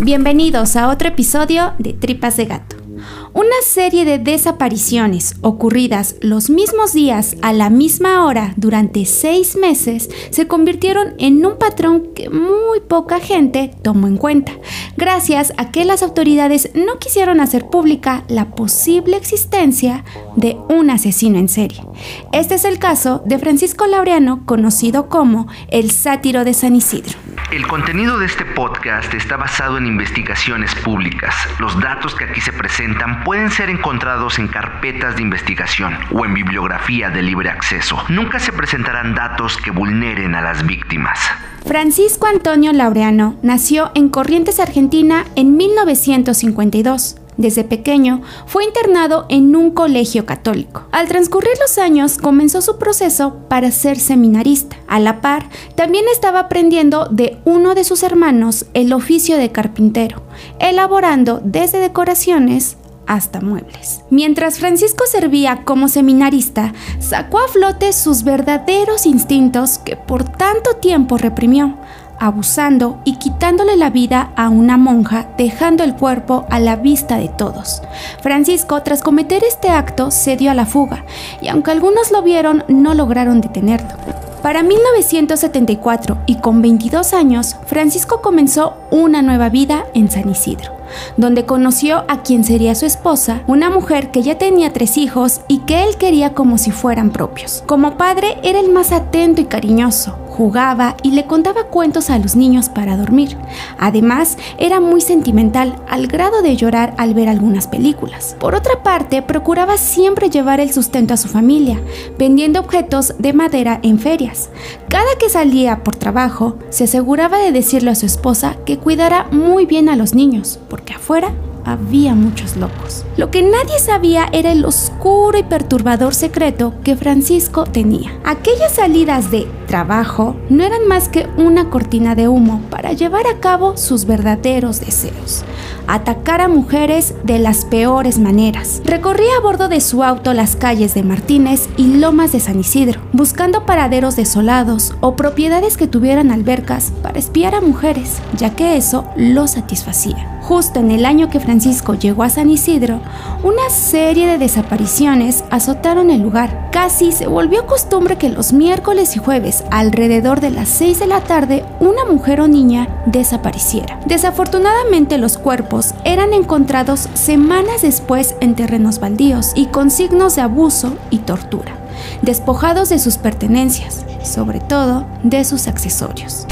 Bienvenidos a otro episodio de Tripas de Gato. Una serie de desapariciones ocurridas los mismos días a la misma hora durante seis meses se convirtieron en un patrón que muy poca gente tomó en cuenta, gracias a que las autoridades no quisieron hacer pública la posible existencia de un asesino en serie. Este es el caso de Francisco Laureano, conocido como el sátiro de San Isidro. El contenido de este podcast está basado en investigaciones públicas. Los datos que aquí se presentan pueden ser encontrados en carpetas de investigación o en bibliografía de libre acceso. Nunca se presentarán datos que vulneren a las víctimas. Francisco Antonio Laureano nació en Corrientes, Argentina en 1952. Desde pequeño fue internado en un colegio católico. Al transcurrir los años comenzó su proceso para ser seminarista. A la par, también estaba aprendiendo de uno de sus hermanos el oficio de carpintero, elaborando desde decoraciones hasta muebles. Mientras Francisco servía como seminarista, sacó a flote sus verdaderos instintos que por tanto tiempo reprimió, abusando y quitándole la vida a una monja, dejando el cuerpo a la vista de todos. Francisco, tras cometer este acto, se dio a la fuga, y aunque algunos lo vieron, no lograron detenerlo. Para 1974 y con 22 años, Francisco comenzó una nueva vida en San Isidro donde conoció a quien sería su esposa, una mujer que ya tenía tres hijos y que él quería como si fueran propios. Como padre era el más atento y cariñoso, jugaba y le contaba cuentos a los niños para dormir. Además, era muy sentimental al grado de llorar al ver algunas películas. Por otra parte, procuraba siempre llevar el sustento a su familia, vendiendo objetos de madera en ferias. Cada que salía por trabajo, se aseguraba de decirle a su esposa que cuidara muy bien a los niños, porque afuera había muchos locos. Lo que nadie sabía era el oscuro y perturbador secreto que Francisco tenía. Aquellas salidas de trabajo no eran más que una cortina de humo para llevar a cabo sus verdaderos deseos. Atacar a mujeres de las peores maneras. Recorría a bordo de su auto las calles de Martínez y Lomas de San Isidro, buscando paraderos desolados o propiedades que tuvieran albercas para espiar a mujeres, ya que eso lo satisfacía. Justo en el año que Francisco llegó a San Isidro, una serie de desapariciones azotaron el lugar. Casi se volvió costumbre que los miércoles y jueves, alrededor de las 6 de la tarde, una mujer o niña desapareciera. Desafortunadamente los cuerpos eran encontrados semanas después en terrenos baldíos y con signos de abuso y tortura, despojados de sus pertenencias, sobre todo de sus accesorios.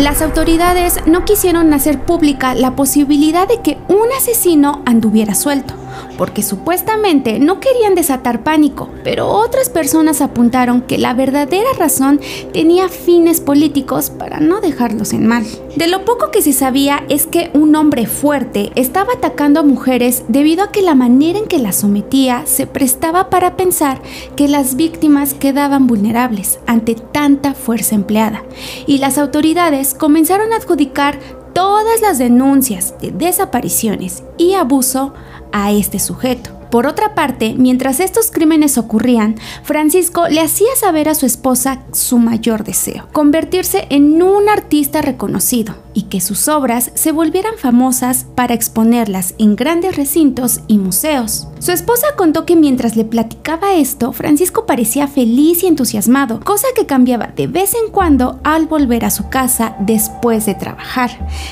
Las autoridades no quisieron hacer pública la posibilidad de que un asesino anduviera suelto porque supuestamente no querían desatar pánico, pero otras personas apuntaron que la verdadera razón tenía fines políticos para no dejarlos en mal. De lo poco que se sabía es que un hombre fuerte estaba atacando a mujeres debido a que la manera en que las sometía se prestaba para pensar que las víctimas quedaban vulnerables ante tanta fuerza empleada, y las autoridades comenzaron a adjudicar todas las denuncias de desapariciones y abuso a este sujeto. Por otra parte, mientras estos crímenes ocurrían, Francisco le hacía saber a su esposa su mayor deseo, convertirse en un artista reconocido y que sus obras se volvieran famosas para exponerlas en grandes recintos y museos. Su esposa contó que mientras le platicaba esto, Francisco parecía feliz y entusiasmado, cosa que cambiaba de vez en cuando al volver a su casa después de trabajar,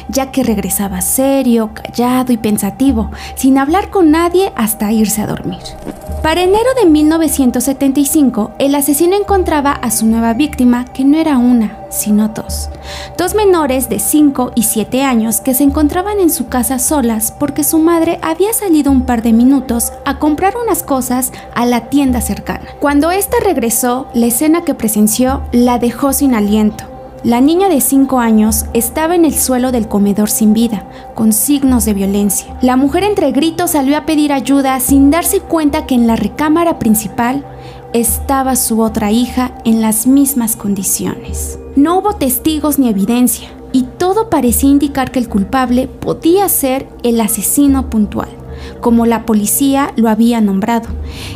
ya que regresaba serio, callado y pensativo, sin hablar con nadie hasta ir a dormir. Para enero de 1975, el asesino encontraba a su nueva víctima, que no era una, sino dos. Dos menores de 5 y 7 años que se encontraban en su casa solas porque su madre había salido un par de minutos a comprar unas cosas a la tienda cercana. Cuando ésta regresó, la escena que presenció la dejó sin aliento. La niña de 5 años estaba en el suelo del comedor sin vida, con signos de violencia. La mujer entre gritos salió a pedir ayuda sin darse cuenta que en la recámara principal estaba su otra hija en las mismas condiciones. No hubo testigos ni evidencia, y todo parecía indicar que el culpable podía ser el asesino puntual como la policía lo había nombrado.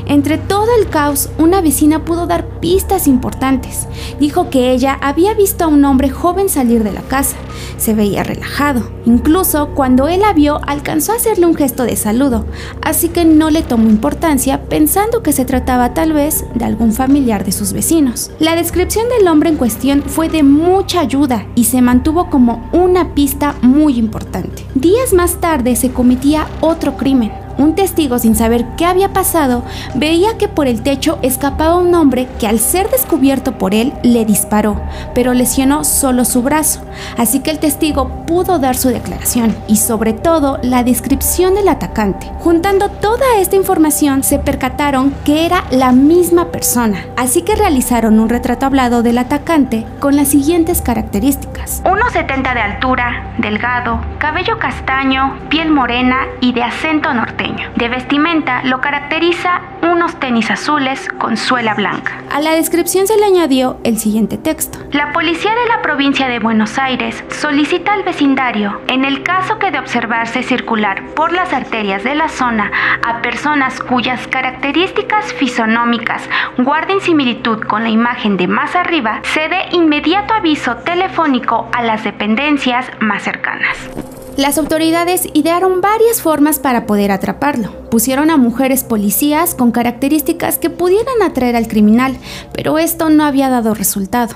Entre todo el caos, una vecina pudo dar pistas importantes. Dijo que ella había visto a un hombre joven salir de la casa. Se veía relajado. Incluso cuando él la vio, alcanzó a hacerle un gesto de saludo, así que no le tomó importancia pensando que se trataba tal vez de algún familiar de sus vecinos. La descripción del hombre en cuestión fue de mucha ayuda y se mantuvo como una pista muy importante. Días más tarde se cometía otro crimen, un testigo, sin saber qué había pasado, veía que por el techo escapaba un hombre que al ser descubierto por él le disparó, pero lesionó solo su brazo. Así que el testigo pudo dar su declaración y sobre todo la descripción del atacante. Juntando toda esta información se percataron que era la misma persona, así que realizaron un retrato hablado del atacante con las siguientes características. 1,70 de altura, delgado, cabello castaño, piel morena y de acento norte de vestimenta lo caracteriza unos tenis azules con suela blanca. A la descripción se le añadió el siguiente texto. La policía de la provincia de Buenos Aires solicita al vecindario, en el caso que de observarse circular por las arterias de la zona a personas cuyas características fisonómicas guarden similitud con la imagen de más arriba, se dé inmediato aviso telefónico a las dependencias más cercanas. Las autoridades idearon varias formas para poder atraparlo. Pusieron a mujeres policías con características que pudieran atraer al criminal, pero esto no había dado resultado.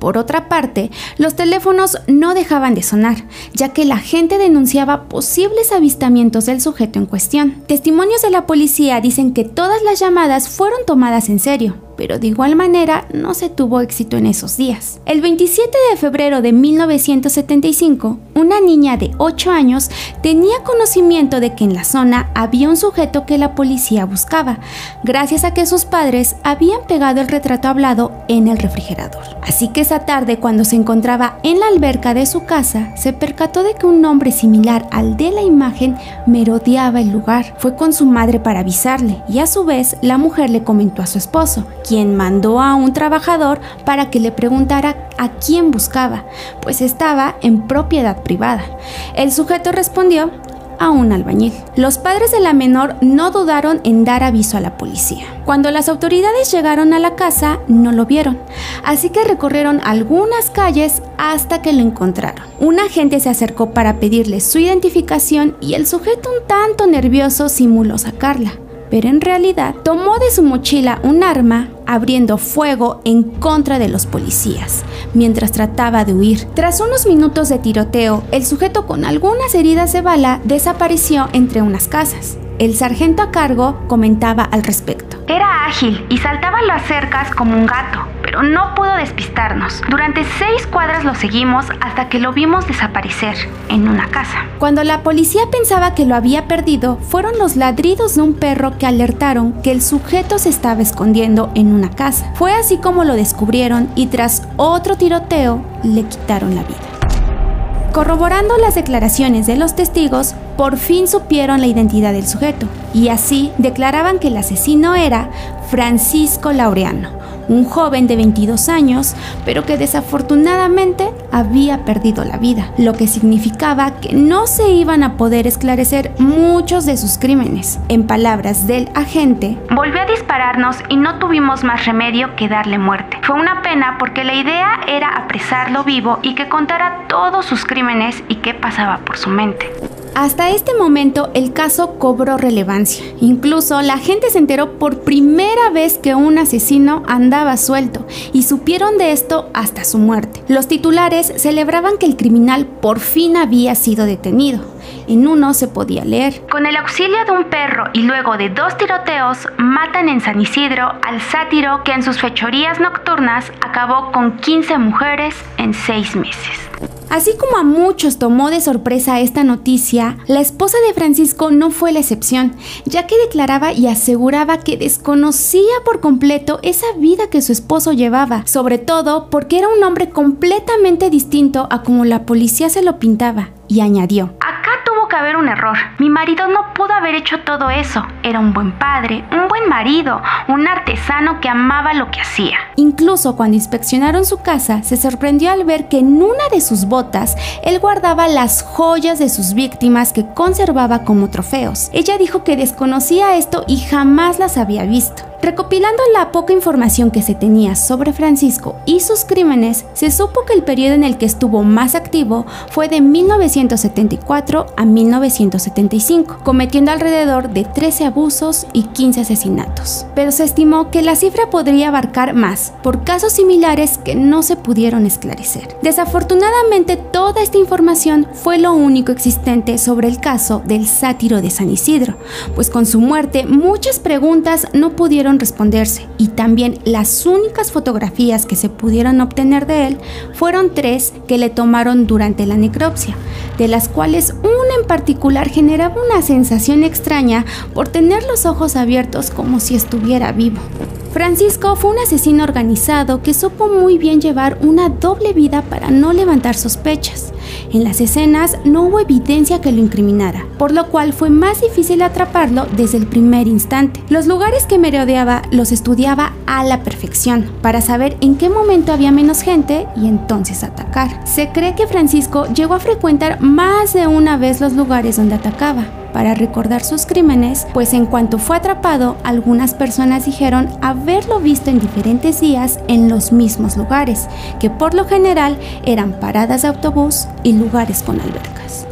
Por otra parte, los teléfonos no dejaban de sonar, ya que la gente denunciaba posibles avistamientos del sujeto en cuestión. Testimonios de la policía dicen que todas las llamadas fueron tomadas en serio, pero de igual manera no se tuvo éxito en esos días. El 27 de febrero de 1975, una niña de 8 años tenía conocimiento de que en la zona había un sujeto que la policía buscaba, gracias a que sus padres habían pegado el retrato hablado en el refrigerador. Así que esa tarde, cuando se encontraba en la alberca de su casa, se percató de que un hombre similar al de la imagen merodeaba el lugar. Fue con su madre para avisarle y a su vez la mujer le comentó a su esposo, quien mandó a un trabajador para que le preguntara a quién buscaba, pues estaba en propiedad privada. El sujeto respondió a un albañil. Los padres de la menor no dudaron en dar aviso a la policía. Cuando las autoridades llegaron a la casa, no lo vieron, así que recorrieron algunas calles hasta que lo encontraron. Un agente se acercó para pedirle su identificación y el sujeto un tanto nervioso simuló sacarla pero en realidad tomó de su mochila un arma abriendo fuego en contra de los policías, mientras trataba de huir. Tras unos minutos de tiroteo, el sujeto con algunas heridas de bala desapareció entre unas casas. El sargento a cargo comentaba al respecto. Era ágil y saltaba las cercas como un gato, pero no pudo despistarnos. Durante seis cuadras lo seguimos hasta que lo vimos desaparecer en una casa. Cuando la policía pensaba que lo había perdido, fueron los ladridos de un perro que alertaron que el sujeto se estaba escondiendo en una casa. Fue así como lo descubrieron y tras otro tiroteo le quitaron la vida. Corroborando las declaraciones de los testigos, por fin supieron la identidad del sujeto y así declaraban que el asesino era Francisco Laureano, un joven de 22 años, pero que desafortunadamente había perdido la vida, lo que significaba que no se iban a poder esclarecer muchos de sus crímenes. En palabras del agente, volvió a dispararnos y no tuvimos más remedio que darle muerte. Fue una pena porque la idea era apresarlo vivo y que contara todos sus crímenes y qué pasaba por su mente. Hasta este momento el caso cobró relevancia. Incluso la gente se enteró por primera vez que un asesino andaba suelto y supieron de esto hasta su muerte. Los titulares celebraban que el criminal por fin había sido detenido. En uno se podía leer. Con el auxilio de un perro y luego de dos tiroteos, matan en San Isidro al sátiro que en sus fechorías nocturnas acabó con 15 mujeres en seis meses. Así como a muchos tomó de sorpresa esta noticia, la esposa de Francisco no fue la excepción, ya que declaraba y aseguraba que desconocía por completo esa vida que su esposo llevaba, sobre todo porque era un hombre completamente distinto a como la policía se lo pintaba, y añadió, Un error. Mi marido no pudo haber hecho todo eso. Era un buen padre, un buen marido, un artesano que amaba lo que hacía. Incluso cuando inspeccionaron su casa, se sorprendió al ver que en una de sus botas él guardaba las joyas de sus víctimas que conservaba como trofeos. Ella dijo que desconocía esto y jamás las había visto. Recopilando la poca información que se tenía sobre Francisco y sus crímenes, se supo que el periodo en el que estuvo más activo fue de 1974 a 1975, cometiendo alrededor de 13 abusos y 15 asesinatos. Pero se estimó que la cifra podría abarcar más, por casos similares que no se pudieron esclarecer. Desafortunadamente, toda esta información fue lo único existente sobre el caso del sátiro de San Isidro, pues con su muerte muchas preguntas no pudieron responderse y también las únicas fotografías que se pudieron obtener de él fueron tres que le tomaron durante la necropsia, de las cuales una en particular generaba una sensación extraña por tener los ojos abiertos como si estuviera vivo. Francisco fue un asesino organizado que supo muy bien llevar una doble vida para no levantar sospechas. En las escenas no hubo evidencia que lo incriminara, por lo cual fue más difícil atraparlo desde el primer instante. Los lugares que merodeaba los estudiaba a la perfección, para saber en qué momento había menos gente y entonces atacar. Se cree que Francisco llegó a frecuentar más de una vez los lugares donde atacaba, para recordar sus crímenes, pues en cuanto fue atrapado, algunas personas dijeron haberlo visto en diferentes días en los mismos lugares, que por lo general eran paradas de autobús y lugares con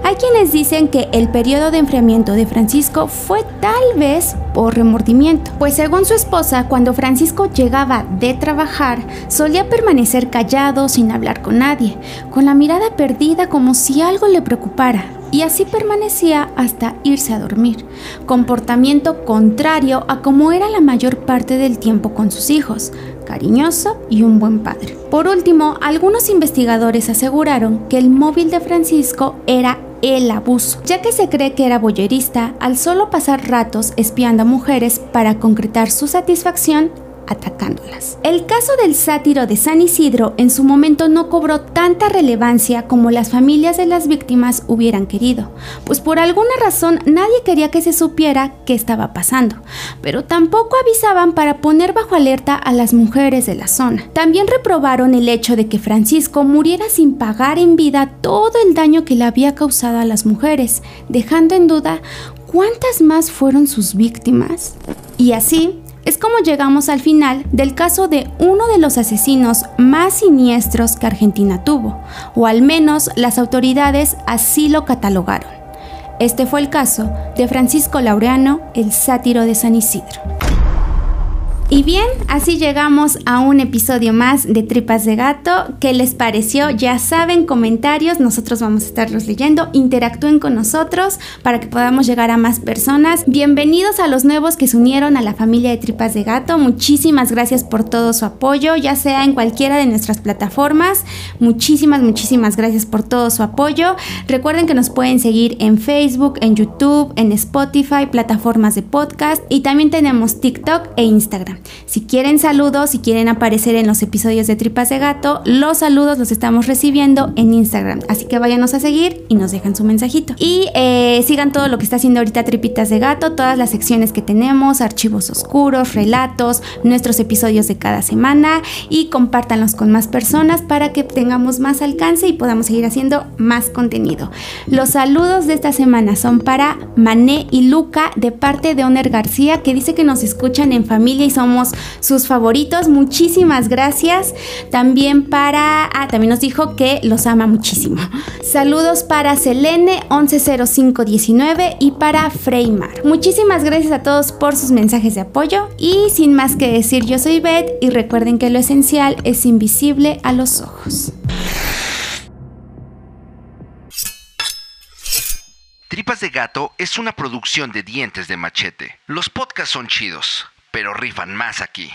Hay quienes dicen que el periodo de enfriamiento de Francisco fue tal vez por remordimiento, pues según su esposa, cuando Francisco llegaba de trabajar, solía permanecer callado sin hablar con nadie, con la mirada perdida como si algo le preocupara y así permanecía hasta irse a dormir, comportamiento contrario a como era la mayor parte del tiempo con sus hijos, cariñoso y un buen padre. Por último, algunos investigadores aseguraron que el móvil de Francisco era el abuso, ya que se cree que era boyerista al solo pasar ratos espiando a mujeres para concretar su satisfacción atacándolas. El caso del sátiro de San Isidro en su momento no cobró tanta relevancia como las familias de las víctimas hubieran querido, pues por alguna razón nadie quería que se supiera qué estaba pasando, pero tampoco avisaban para poner bajo alerta a las mujeres de la zona. También reprobaron el hecho de que Francisco muriera sin pagar en vida todo el daño que le había causado a las mujeres, dejando en duda cuántas más fueron sus víctimas. Y así, es como llegamos al final del caso de uno de los asesinos más siniestros que Argentina tuvo, o al menos las autoridades así lo catalogaron. Este fue el caso de Francisco Laureano, el sátiro de San Isidro. Y bien, así llegamos a un episodio más de Tripas de Gato. ¿Qué les pareció? Ya saben, comentarios, nosotros vamos a estarlos leyendo. Interactúen con nosotros para que podamos llegar a más personas. Bienvenidos a los nuevos que se unieron a la familia de Tripas de Gato. Muchísimas gracias por todo su apoyo, ya sea en cualquiera de nuestras plataformas. Muchísimas, muchísimas gracias por todo su apoyo. Recuerden que nos pueden seguir en Facebook, en YouTube, en Spotify, plataformas de podcast y también tenemos TikTok e Instagram. Si quieren saludos, si quieren aparecer en los episodios de Tripas de Gato, los saludos los estamos recibiendo en Instagram. Así que váyanos a seguir y nos dejan su mensajito. Y eh, sigan todo lo que está haciendo ahorita Tripitas de Gato, todas las secciones que tenemos, archivos oscuros, relatos, nuestros episodios de cada semana y compártanlos con más personas para que tengamos más alcance y podamos seguir haciendo más contenido. Los saludos de esta semana son para Mané y Luca de parte de Oner García que dice que nos escuchan en familia y son somos sus favoritos. Muchísimas gracias. También para, ah, también nos dijo que los ama muchísimo. Saludos para Selene 110519 y para Freymar. Muchísimas gracias a todos por sus mensajes de apoyo y sin más que decir, yo soy Beth y recuerden que lo esencial es invisible a los ojos. Tripas de Gato es una producción de dientes de machete. Los podcasts son chidos pero rifan más aquí.